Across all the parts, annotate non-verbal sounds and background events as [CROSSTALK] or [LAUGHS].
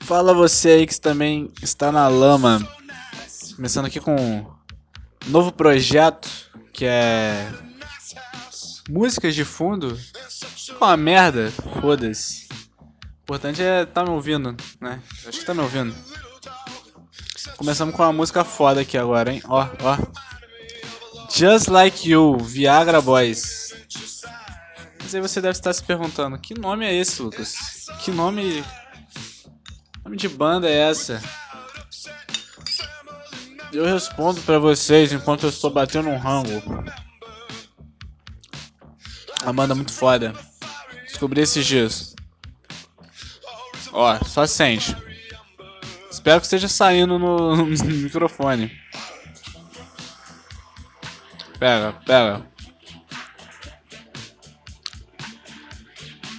Fala você aí que também está na lama. Começando aqui com um novo projeto que é músicas de fundo. Com uma merda, foda-se. O importante é tá me ouvindo, né? Acho que tá me ouvindo. Começamos com uma música foda aqui agora, hein? Ó, ó. Just Like You, Viagra Boys. Mas aí você deve estar se perguntando, que nome é esse, Lucas? Que nome... nome de banda é essa? Eu respondo pra vocês enquanto eu estou batendo um rango. A banda é muito foda. Descobri esses dias. Ó, só sente. Espero que esteja saindo no, [LAUGHS] no microfone. Pega, pega.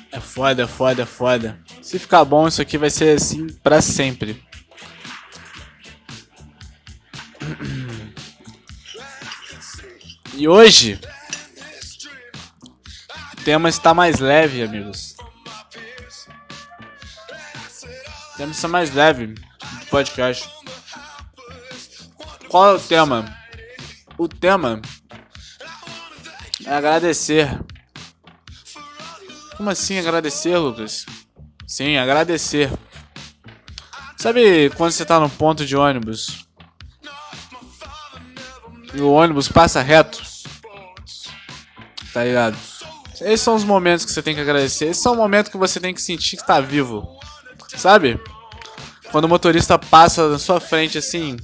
É foda, é foda, é foda. Se ficar bom, isso aqui vai ser assim pra sempre. E hoje o tema está mais leve, amigos. O tema está mais leve do podcast. Qual é o tema? O tema é agradecer. Como assim agradecer, Lucas? Sim, agradecer. Sabe quando você tá no ponto de ônibus e o ônibus passa reto? Tá ligado? Esses são os momentos que você tem que agradecer. Esses são o momento que você tem que sentir que tá vivo. Sabe? Quando o motorista passa na sua frente assim,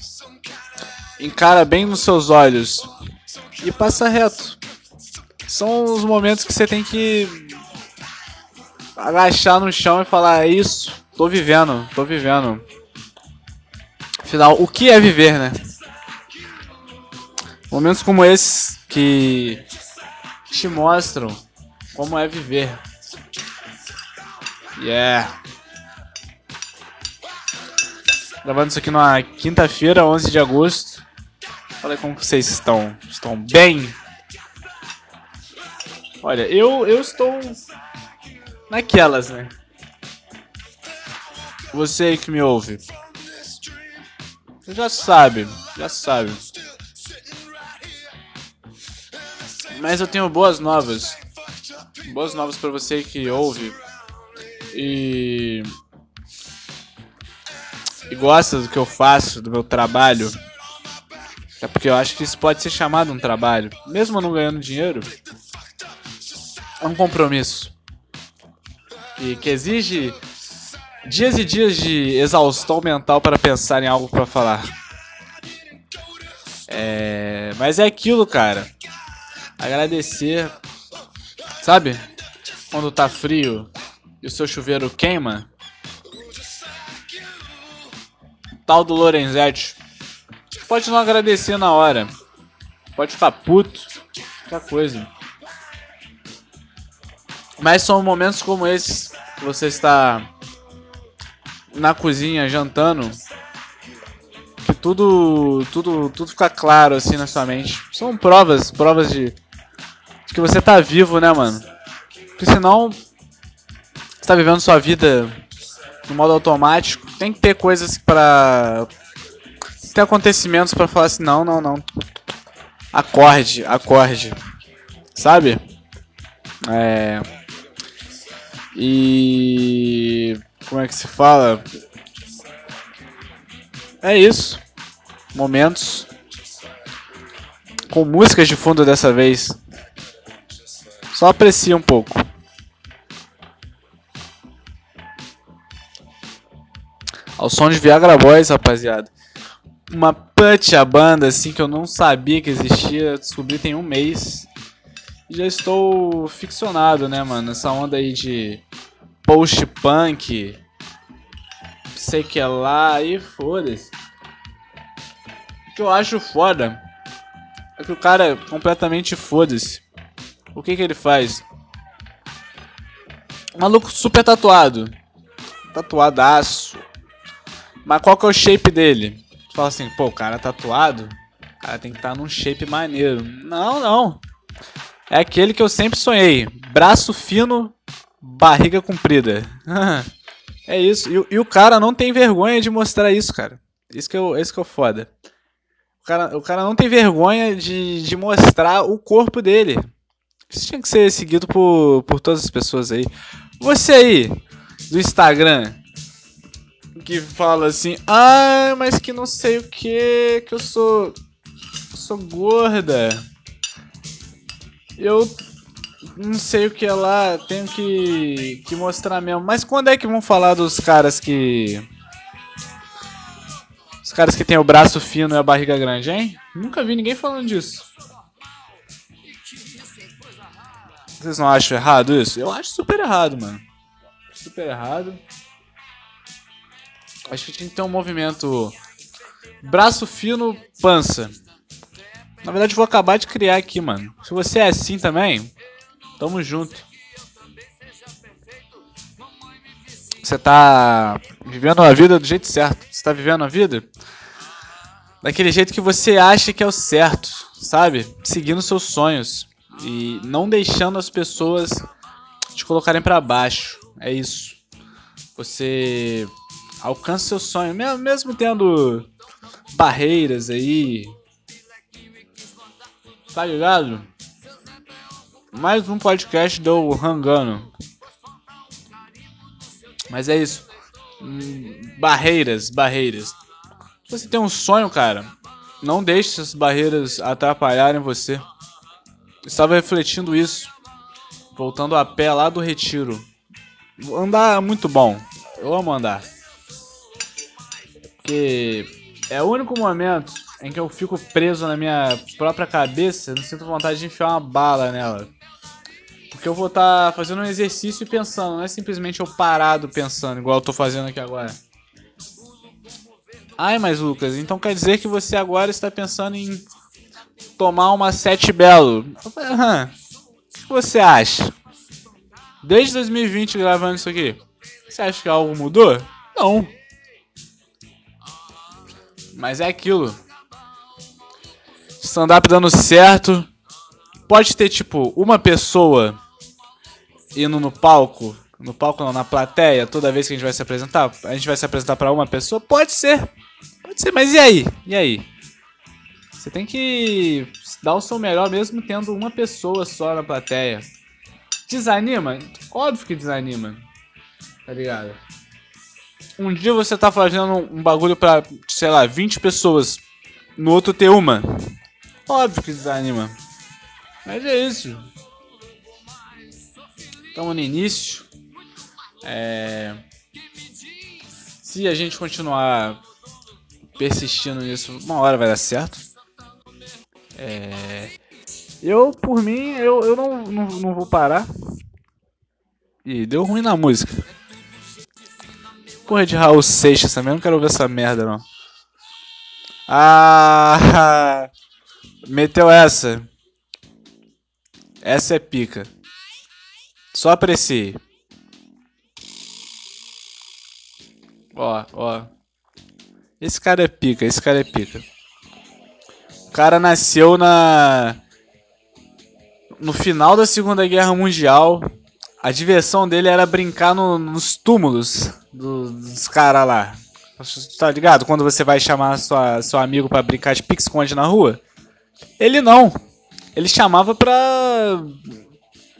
encara bem nos seus olhos e passa reto. São os momentos que você tem que agachar no chão e falar: É isso, tô vivendo, tô vivendo. Afinal, o que é viver, né? Momentos como esses que te mostram como é viver. Yeah. Gravando isso aqui numa quinta-feira, 11 de agosto. Aí como vocês estão. Estão bem? Olha, eu, eu estou naquelas, né? Você aí que me ouve. Já sabe, já sabe. Mas eu tenho boas novas. Boas novas para você que ouve. E. E gosta do que eu faço, do meu trabalho. É porque eu acho que isso pode ser chamado um trabalho. Mesmo não ganhando dinheiro, é um compromisso. E que exige dias e dias de exaustão mental para pensar em algo para falar. É, mas é aquilo, cara. Agradecer. Sabe? Quando tá frio e o seu chuveiro queima. Tal do Lorenzetti. Pode não agradecer na hora. Pode ficar puto. Qualquer coisa. Mas são momentos como esses você está na cozinha jantando que tudo tudo tudo fica claro assim na sua mente. São provas, provas de, de que você tá vivo, né, mano? Porque senão você tá vivendo sua vida no modo automático. Tem que ter coisas para ter acontecimentos para falar assim, não, não, não. Acorde, acorde. Sabe? É e. Como é que se fala? É isso. Momentos. Com músicas de fundo dessa vez. Só aprecia um pouco. Ao som de Viagra Boys, rapaziada. Uma punch a banda assim que eu não sabia que existia. Descobri tem um mês já estou ficcionado, né, mano? Essa onda aí de post-punk, sei que é lá, e foda-se. O que eu acho foda é que o cara é completamente foda-se. O que que ele faz? maluco super tatuado. Tatuadaço. Mas qual que é o shape dele? Tu fala assim, pô, o cara é tatuado, o cara tem que estar tá num shape maneiro. Não, não. É aquele que eu sempre sonhei. Braço fino, barriga comprida. [LAUGHS] É isso. E, e, o cara não tem vergonha de mostrar isso, cara. Isso que é isso que é foda. O cara, o cara não tem vergonha de, de mostrar o corpo dele. Isso tinha que ser seguido por, por todas as pessoas aí. Você aí, do Instagram, que fala assim, ah, mas que não sei o que, que eu sou. Eu sou gorda. Eu não sei o que é lá, tenho que, que mostrar mesmo. Mas quando é que vão falar dos caras que. Os caras que tem o braço fino e a barriga grande, hein? Nunca vi ninguém falando disso. Vocês não acham errado isso? Eu acho super errado, mano. Super errado. Acho que tinha que ter um movimento braço fino, pança. Na verdade, vou acabar de criar aqui, mano. Se você é assim também, tamo junto. Você tá vivendo a vida do jeito certo. Você tá vivendo a vida daquele jeito que você acha que é o certo, sabe? Seguindo seus sonhos e não deixando as pessoas te colocarem para baixo. É isso. Você alcança seu sonho, mesmo tendo barreiras aí. Tá ligado? Mais um podcast do Rangano. Mas é isso. Hum, barreiras, barreiras. Se você tem um sonho, cara, não deixe essas barreiras atrapalharem você estava refletindo isso. Voltando a pé lá do retiro. Andar é muito bom. Eu amo andar. Porque é o único momento em que eu fico preso na minha própria cabeça. Eu não sinto vontade de enfiar uma bala nela. Porque eu vou estar tá fazendo um exercício e pensando. Não é simplesmente eu parado pensando, igual eu tô fazendo aqui agora. Ai, mas Lucas, então quer dizer que você agora está pensando em tomar uma sete belo. o que você acha? Desde 2020 gravando isso aqui. Você acha que algo mudou? Não. Mas é aquilo. Stand-up dando certo. Pode ter, tipo, uma pessoa indo no palco. No palco não, na plateia, toda vez que a gente vai se apresentar. A gente vai se apresentar para uma pessoa? Pode ser. Pode ser, mas e aí? E aí? Você tem que dar o seu melhor mesmo tendo uma pessoa só na plateia. Desanima? Óbvio que desanima. Tá ligado? Um dia você tá fazendo um bagulho pra, sei lá, 20 pessoas. No outro ter uma. Óbvio que desanima. Mas é isso. Estamos no início. É... Se a gente continuar persistindo nisso, uma hora vai dar certo. É... Eu, por mim, eu, eu não, não, não vou parar. Ih, deu ruim na música. Porra de Raul Seixas também, não quero ver essa merda não. Ah! [LAUGHS] Meteu essa. Essa é pica. Só aprecie. Ó, ó. Esse cara é pica, esse cara é pica cara nasceu na no final da Segunda Guerra Mundial. A diversão dele era brincar no, nos túmulos do, dos caras lá. Tá ligado? Quando você vai chamar sua, seu amigo para brincar de pique-esconde na rua. Ele não. Ele chamava pra.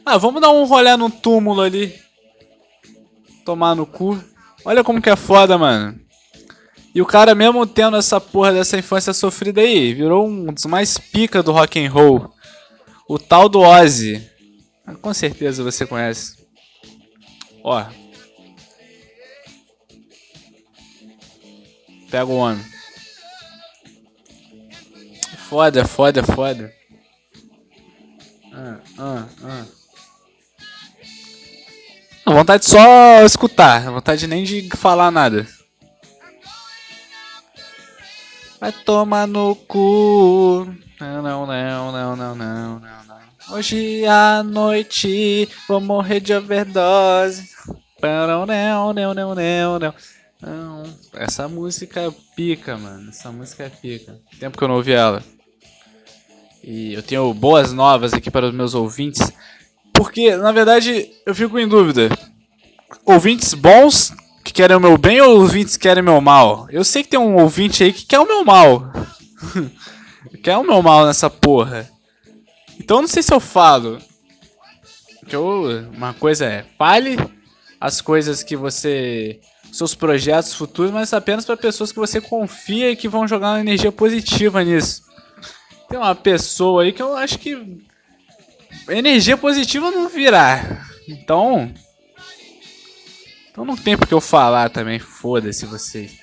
Ah, vamos dar um rolê no túmulo ali. Tomar no cu. Olha como que é foda, mano. E o cara, mesmo tendo essa porra dessa infância sofrida aí, virou um dos mais pica do rock and roll. O tal do Ozzy. Com certeza você conhece. Ó. Pega o homem. Foda, foda, foda. Ah, ah, ah. Não, vontade só escutar, vontade nem de falar nada. Vai tomar no cu. Não, não, não, não, não, não, não. Hoje à noite vou morrer de overdose. Não, não, não, não, não, não. Não, essa música é pica, mano. Essa música é pica. Tempo que eu não ouvi ela. E eu tenho boas novas aqui para os meus ouvintes. Porque, na verdade, eu fico em dúvida. Ouvintes bons que querem o meu bem ou ouvintes que querem o meu mal? Eu sei que tem um ouvinte aí que quer o meu mal. [LAUGHS] quer o meu mal nessa porra. Então não sei se eu falo. Que eu, uma coisa é, fale as coisas que você. seus projetos futuros, mas apenas para pessoas que você confia e que vão jogar uma energia positiva nisso. Tem uma pessoa aí que eu acho que. Energia positiva não virá. Então. Então não tem porque eu falar também, foda-se vocês.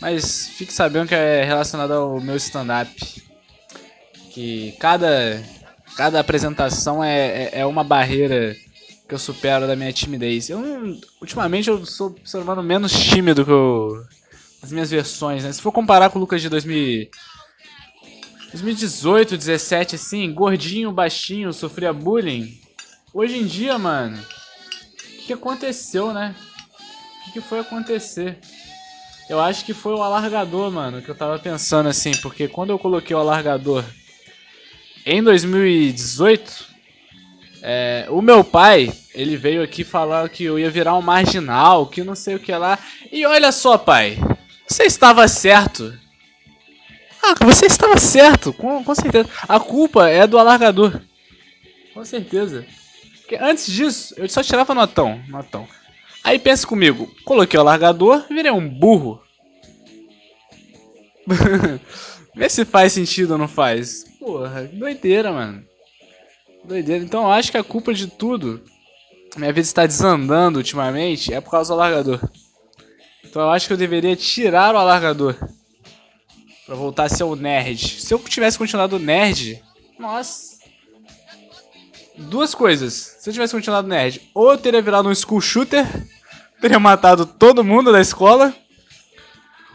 Mas fique sabendo que é relacionado ao meu stand-up. Que cada cada apresentação é, é, é, uma barreira que eu supero da minha timidez. Eu ultimamente eu sou observando menos tímido que eu, as minhas versões, né? Se for comparar com o Lucas de 2000, 2018, 17, assim, gordinho, baixinho, sofria bullying. Hoje em dia, mano, o que, aconteceu, né? O que, que foi acontecer? Eu acho que foi o alargador, mano, que eu tava pensando assim, porque quando eu coloquei o alargador em 2018, é, o meu pai, ele veio aqui falar que eu ia virar um marginal, que não sei o que lá. E olha só, pai, você estava certo. Ah, você estava certo, com, com certeza. A culpa é do alargador. Com certeza. Porque antes disso, eu só tirava notão, notão. Aí pensa comigo, coloquei o alargador, virei um burro. [LAUGHS] Vê se faz sentido ou não faz. Porra, doideira, mano. Doideira. Então eu acho que a culpa de tudo, minha vida está desandando ultimamente, é por causa do alargador. Então eu acho que eu deveria tirar o alargador. Pra voltar a ser o nerd. Se eu tivesse continuado nerd, nossa. Duas coisas. Se eu tivesse continuado nerd, ou eu teria virado um school shooter, [LAUGHS] teria matado todo mundo da escola,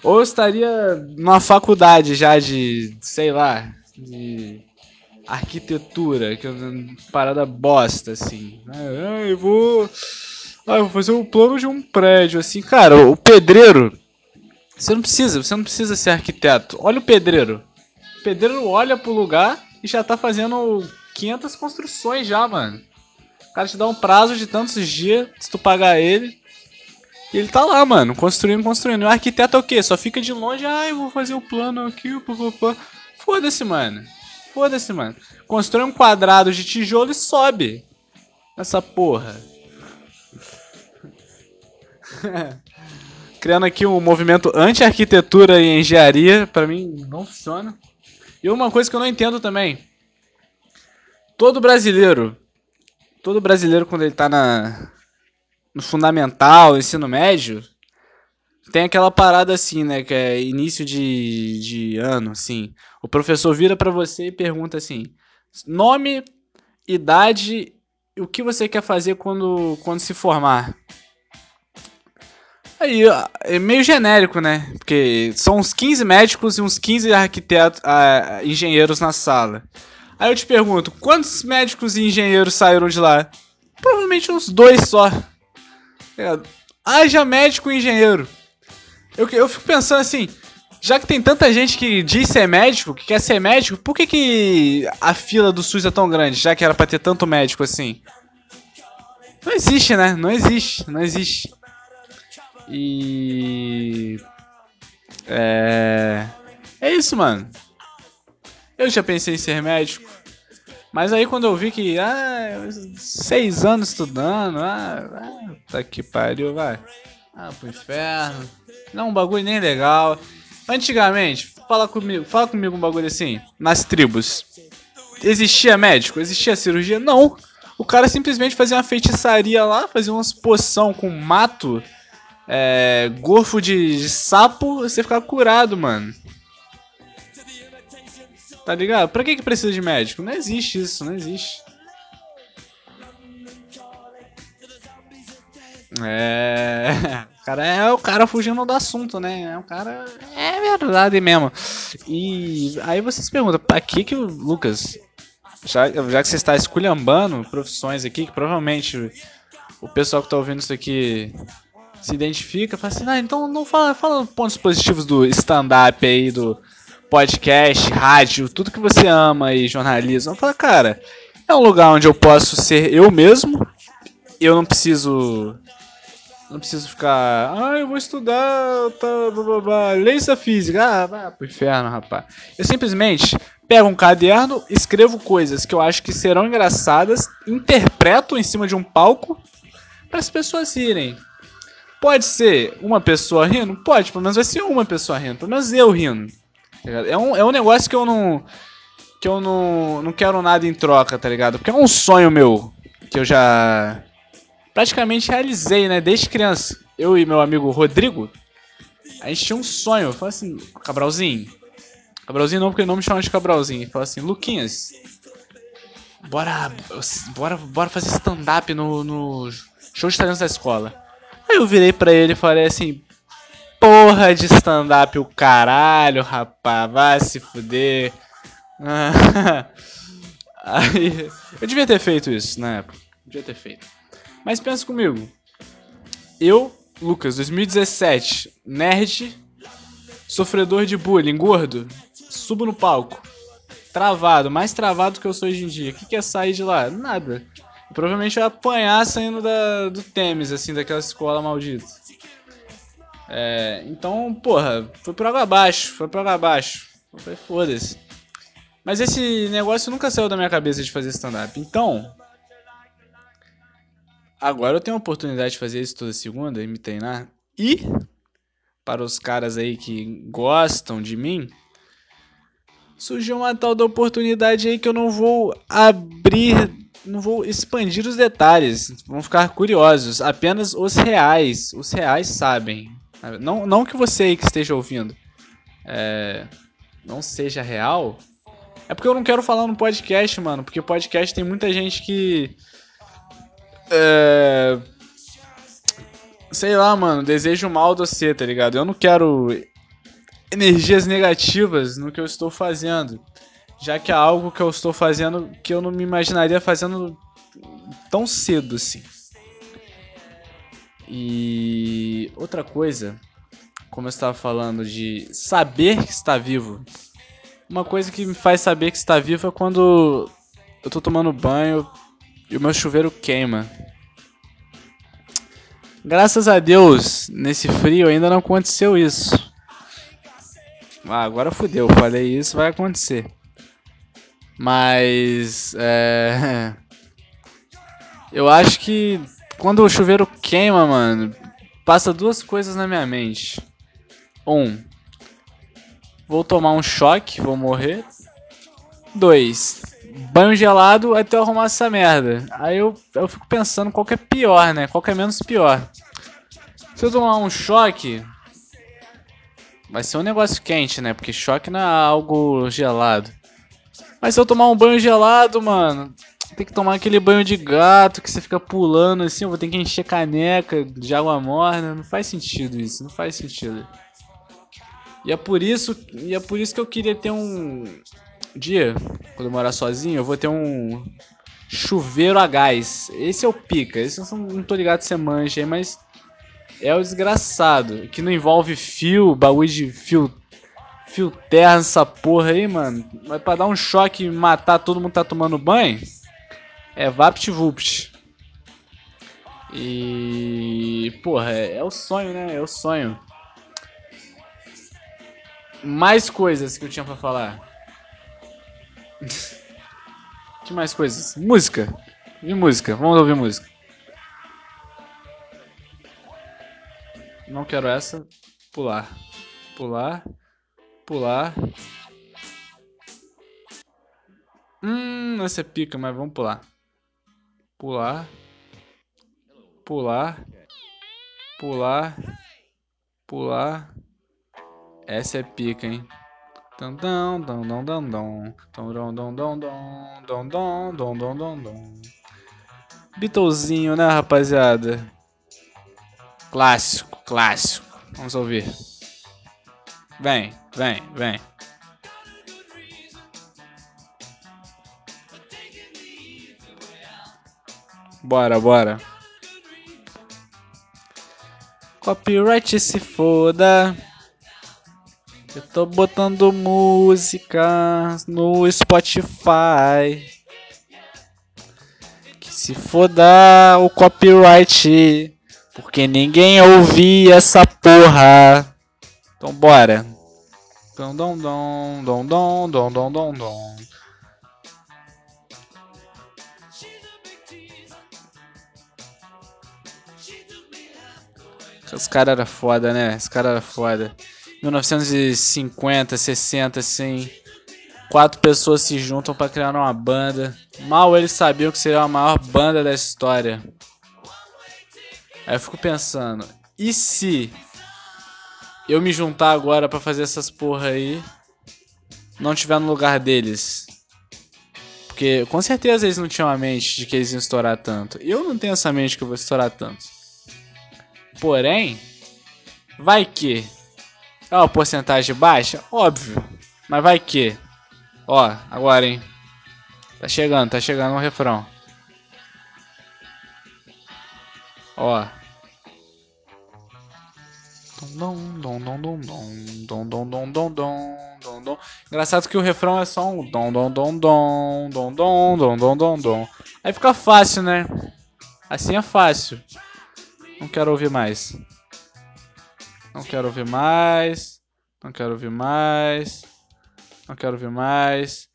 ou eu estaria numa faculdade já de, sei lá, de arquitetura, que é uma parada bosta, assim. Ah, eu vou. Ah, eu vou fazer o um plano de um prédio, assim. Cara, o pedreiro. Você não precisa, você não precisa ser arquiteto. Olha o pedreiro. O pedreiro olha pro lugar e já tá fazendo 500 construções já, mano. O cara te dá um prazo de tantos dias se tu pagar ele. E ele tá lá, mano, construindo, construindo. E o arquiteto é o quê? Só fica de longe, ah, eu vou fazer o um plano aqui, papapá. Foda-se, mano. Foda-se, mano. Constrói um quadrado de tijolo e sobe. Essa porra. [LAUGHS] Criando aqui um movimento anti-arquitetura e engenharia, para mim não funciona. E uma coisa que eu não entendo também. Todo brasileiro, todo brasileiro quando ele tá na no fundamental, ensino médio, tem aquela parada assim, né? Que é início de, de ano, assim. O professor vira para você e pergunta assim: nome, idade o que você quer fazer quando, quando se formar. Aí, é meio genérico, né? Porque são uns 15 médicos e uns 15 arquitetos, uh, engenheiros na sala. Aí eu te pergunto, quantos médicos e engenheiros saíram de lá? Provavelmente uns dois só. É, haja médico e engenheiro. Eu, eu fico pensando assim, já que tem tanta gente que diz ser médico, que quer ser médico, por que, que a fila do SUS é tão grande, já que era pra ter tanto médico assim? Não existe, né? Não existe, não existe. E. É. É isso, mano. Eu já pensei em ser médico. Mas aí quando eu vi que, ah, seis anos estudando, ah, tá que pariu, vai. Ah, pro inferno. Não, um bagulho nem legal. Antigamente, fala comigo, fala comigo um bagulho assim, nas tribos. Existia médico? Existia cirurgia? Não. O cara simplesmente fazia uma feitiçaria lá, fazia umas poção com mato, é, gorfo de, de sapo, você ficava curado, mano. Tá ligado? Pra que, que precisa de médico? Não existe isso, não existe. É. O [LAUGHS] cara é o cara fugindo do assunto, né? É o cara. É verdade mesmo. E aí você se pergunta, pra que que o Lucas. Já, já que você está esculhambando profissões aqui, que provavelmente o pessoal que tá ouvindo isso aqui se identifica, fala assim, ah, então não fala, fala pontos positivos do stand-up aí, do podcast, rádio, tudo que você ama aí, jornalismo. Fala, cara, é um lugar onde eu posso ser eu mesmo, eu não preciso Não preciso ficar. Ah, eu vou estudar. Tá, blá, blá, blá, lei física. Ah, vai pro inferno, rapaz. Eu simplesmente pego um caderno, escrevo coisas que eu acho que serão engraçadas, interpreto em cima de um palco para as pessoas irem. Pode ser uma pessoa rindo? Pode, pelo menos vai ser uma pessoa rindo. Pelo menos eu rindo. Tá é um, é um negócio que eu não. Que eu não, não quero nada em troca, tá ligado? Porque é um sonho meu. Que eu já. Praticamente realizei, né? Desde criança. Eu e meu amigo Rodrigo. A gente tinha um sonho. Eu falei assim, Cabralzinho. Cabralzinho não, porque ele não me chama de Cabralzinho. Ele falou assim, Luquinhas. Bora. Bora, bora fazer stand-up no, no show de talentos da escola. Aí eu virei pra ele e falei assim: Porra de stand-up o caralho, rapaz, vai se fuder. [LAUGHS] Aí, eu devia ter feito isso na época. Devia ter feito. Mas pensa comigo. Eu, Lucas, 2017, nerd, sofredor de bullying, gordo, subo no palco. Travado, mais travado que eu sou hoje em dia. O que é sair de lá? Nada. Provavelmente vai apanhar saindo da, do Temes, assim, daquela escola maldita. É, então, porra, foi por água abaixo, foi por água abaixo. Foi foda-se. Mas esse negócio nunca saiu da minha cabeça de fazer stand-up. Então, agora eu tenho a oportunidade de fazer isso toda segunda e me treinar. E, para os caras aí que gostam de mim, surgiu uma tal da oportunidade aí que eu não vou abrir não vou expandir os detalhes, vão ficar curiosos. Apenas os reais, os reais sabem. Não, não que você aí que esteja ouvindo é, não seja real. É porque eu não quero falar no podcast, mano. Porque podcast tem muita gente que. É, sei lá, mano, deseja o mal do você, tá ligado? Eu não quero energias negativas no que eu estou fazendo já que é algo que eu estou fazendo que eu não me imaginaria fazendo tão cedo assim. E outra coisa, como eu estava falando de saber que está vivo. Uma coisa que me faz saber que está vivo é quando eu tô tomando banho e o meu chuveiro queima. Graças a Deus, nesse frio ainda não aconteceu isso. Ah, agora fudeu, falei isso, vai acontecer. Mas. É. [LAUGHS] Eu acho que quando o chuveiro queima, mano, passa duas coisas na minha mente. Um, vou tomar um choque, vou morrer. Dois, banho gelado até eu arrumar essa merda. Aí eu, eu fico pensando qual que é pior, né? Qual que é menos pior. Se eu tomar um choque, vai ser um negócio quente, né? Porque choque não é algo gelado. Mas se eu tomar um banho gelado, mano, tem que tomar aquele banho de gato que você fica pulando assim, eu vou ter que encher caneca de água morna. Não faz sentido isso, não faz sentido. E é por isso, e é por isso que eu queria ter um dia, quando eu morar sozinho, eu vou ter um chuveiro a gás. Esse é o pica. Esse eu não tô ligado se você mancha aí, mas é o desgraçado. Que não envolve fio, bagulho de fio fio terra nessa porra aí, mano. Mas pra dar um choque e matar todo mundo que tá tomando banho, é VaptVupt. E. Porra, é, é, o sonho, né? É o sonho. Mais coisas que eu tinha pra falar. [LAUGHS] que mais coisas? Música. E música. Vamos ouvir música. Não quero essa. Pular. Pular pular. Hum, essa é pica, mas vamos pular. Pular. Pular. Pular. Pular. Essa é pica, hein? Dum dum dum dum dum dum dum dum dum dum dum dum dum dum dum Beatlezinho, né, rapaziada? Clássico, clássico. Vamos ouvir. Vem, vem, vem. Bora, bora. Copyright se foda. Eu tô botando música no Spotify. Que se foda o copyright. Porque ninguém ouvia essa porra. Então bora. Dom dom dom dom dom dom dom dom dom. Os caras eram foda, né? Os caras eram foda. 1950, 60, assim. Quatro pessoas se juntam para criar uma banda. Mal eles sabiam que seria a maior banda da história. Aí eu fico pensando, e se eu me juntar agora para fazer essas porra aí, não tiver no lugar deles? Porque com certeza eles não tinham a mente de que eles iam estourar tanto. Eu não tenho essa mente que eu vou estourar tanto. Porém, vai que. É uma porcentagem baixa? Óbvio. Mas vai que. Ó, agora, hein. Tá chegando, tá chegando o um refrão. Ó. Engraçado que o refrão é só um dom dom dom dom dom dom dom dom dom dom. Aí fica fácil, né? Assim é fácil. Não quero ouvir mais. Não quero ouvir mais. Não quero ouvir mais. Não quero ouvir mais.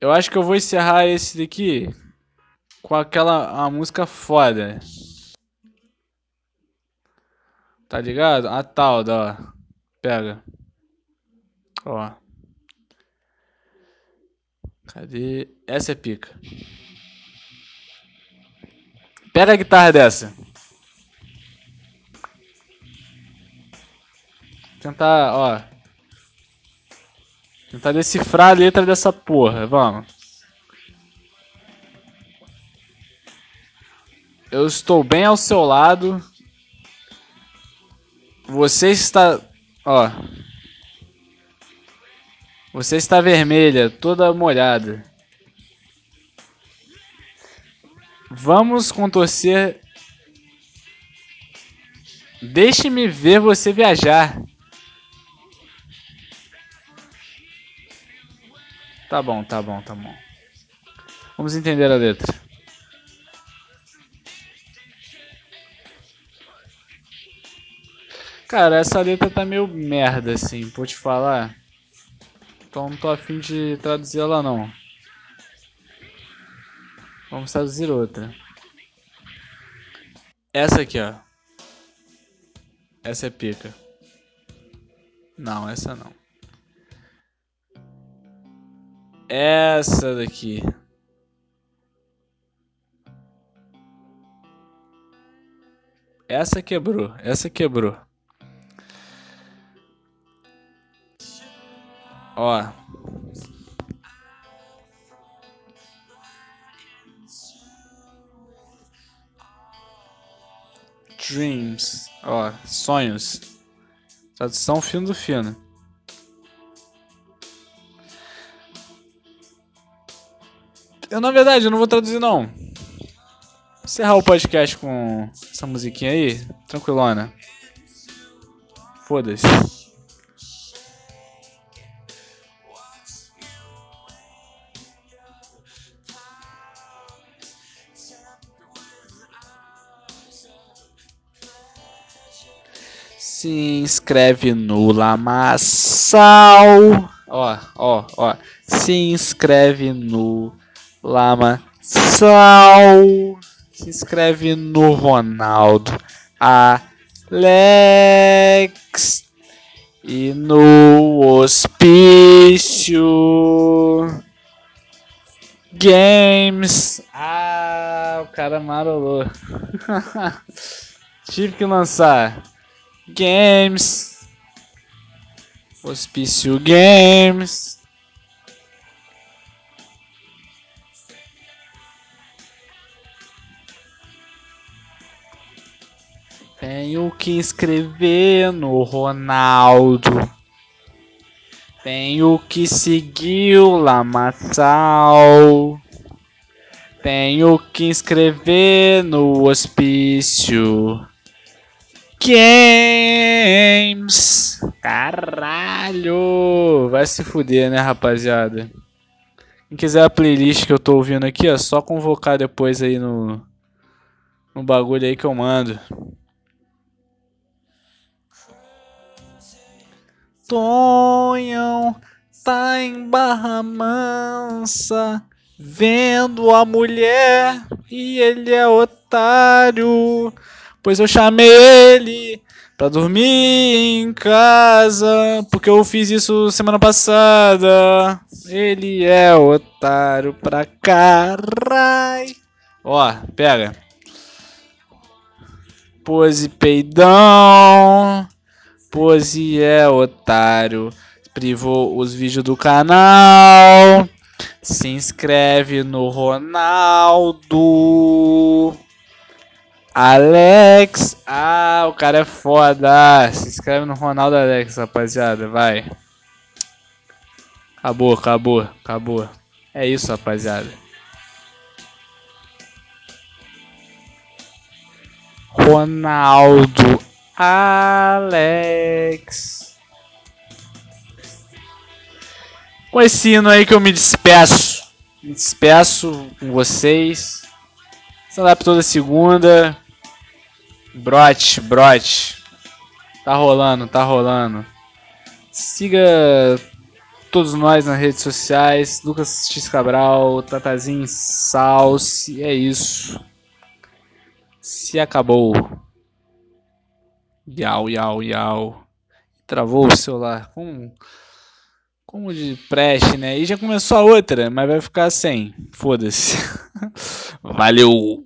Eu acho que eu vou encerrar esse daqui com aquela uma música foda. Tá ligado? A tal da. Pega. Ó. Cadê? Essa é pica. Pega a guitarra dessa. Tentar, ó. Tentar decifrar a letra dessa porra. Vamos. Eu estou bem ao seu lado. Você está. Ó. Você está vermelha, toda molhada. Vamos contorcer. Deixe-me ver você viajar. Tá bom, tá bom, tá bom. Vamos entender a letra. Cara, essa letra tá meio merda, assim, vou te falar. Então não tô afim de traduzir ela, não. Vamos traduzir outra. Essa aqui, ó. Essa é pica. Não, essa não. Essa daqui. Essa quebrou, essa quebrou. Ó. Dreams. Ó, sonhos. Tradução fino do fino. Eu, na verdade, eu não vou traduzir, não. Encerrar o podcast com essa musiquinha aí. Tranquilona. Foda-se. Inscreve no Lamaçal. Ó, ó, ó. Se inscreve no Lamaçal. Se inscreve no Ronaldo. Alex. E no Hospício. Games. Ah, o cara marolou. [LAUGHS] Tive que lançar. Games. Hospício Games. Tenho que escrever no Ronaldo. Tenho que seguir o Lamaçal. Tenho que escrever no hospício. Games. Caralho! Vai se fuder, né, rapaziada? Quem quiser a playlist que eu tô ouvindo aqui, é só convocar depois aí no no bagulho aí que eu mando. Tonhão tá em Barra Mansa vendo a mulher e ele é otário. Pois eu chamei ele pra dormir em casa, porque eu fiz isso semana passada. Ele é otário pra caralho. Ó, pega. Pose peidão. Pose é otário. Privou os vídeos do canal. Se inscreve no Ronaldo. Alex. Ah, o cara é foda. Se inscreve no Ronaldo Alex, rapaziada. Vai. Acabou, acabou, acabou. É isso, rapaziada. Ronaldo Alex. Com esse hino aí que eu me despeço. Me despeço com vocês. Stand-up toda segunda. Brote, brote. Tá rolando, tá rolando. Siga todos nós nas redes sociais. Lucas X Cabral, Tatazinho Salsi. É isso. Se acabou. Yau, yau, yau. Travou o celular. Como, como de preste, né? E já começou a outra, mas vai ficar sem. Foda-se. [LAUGHS] Valeu!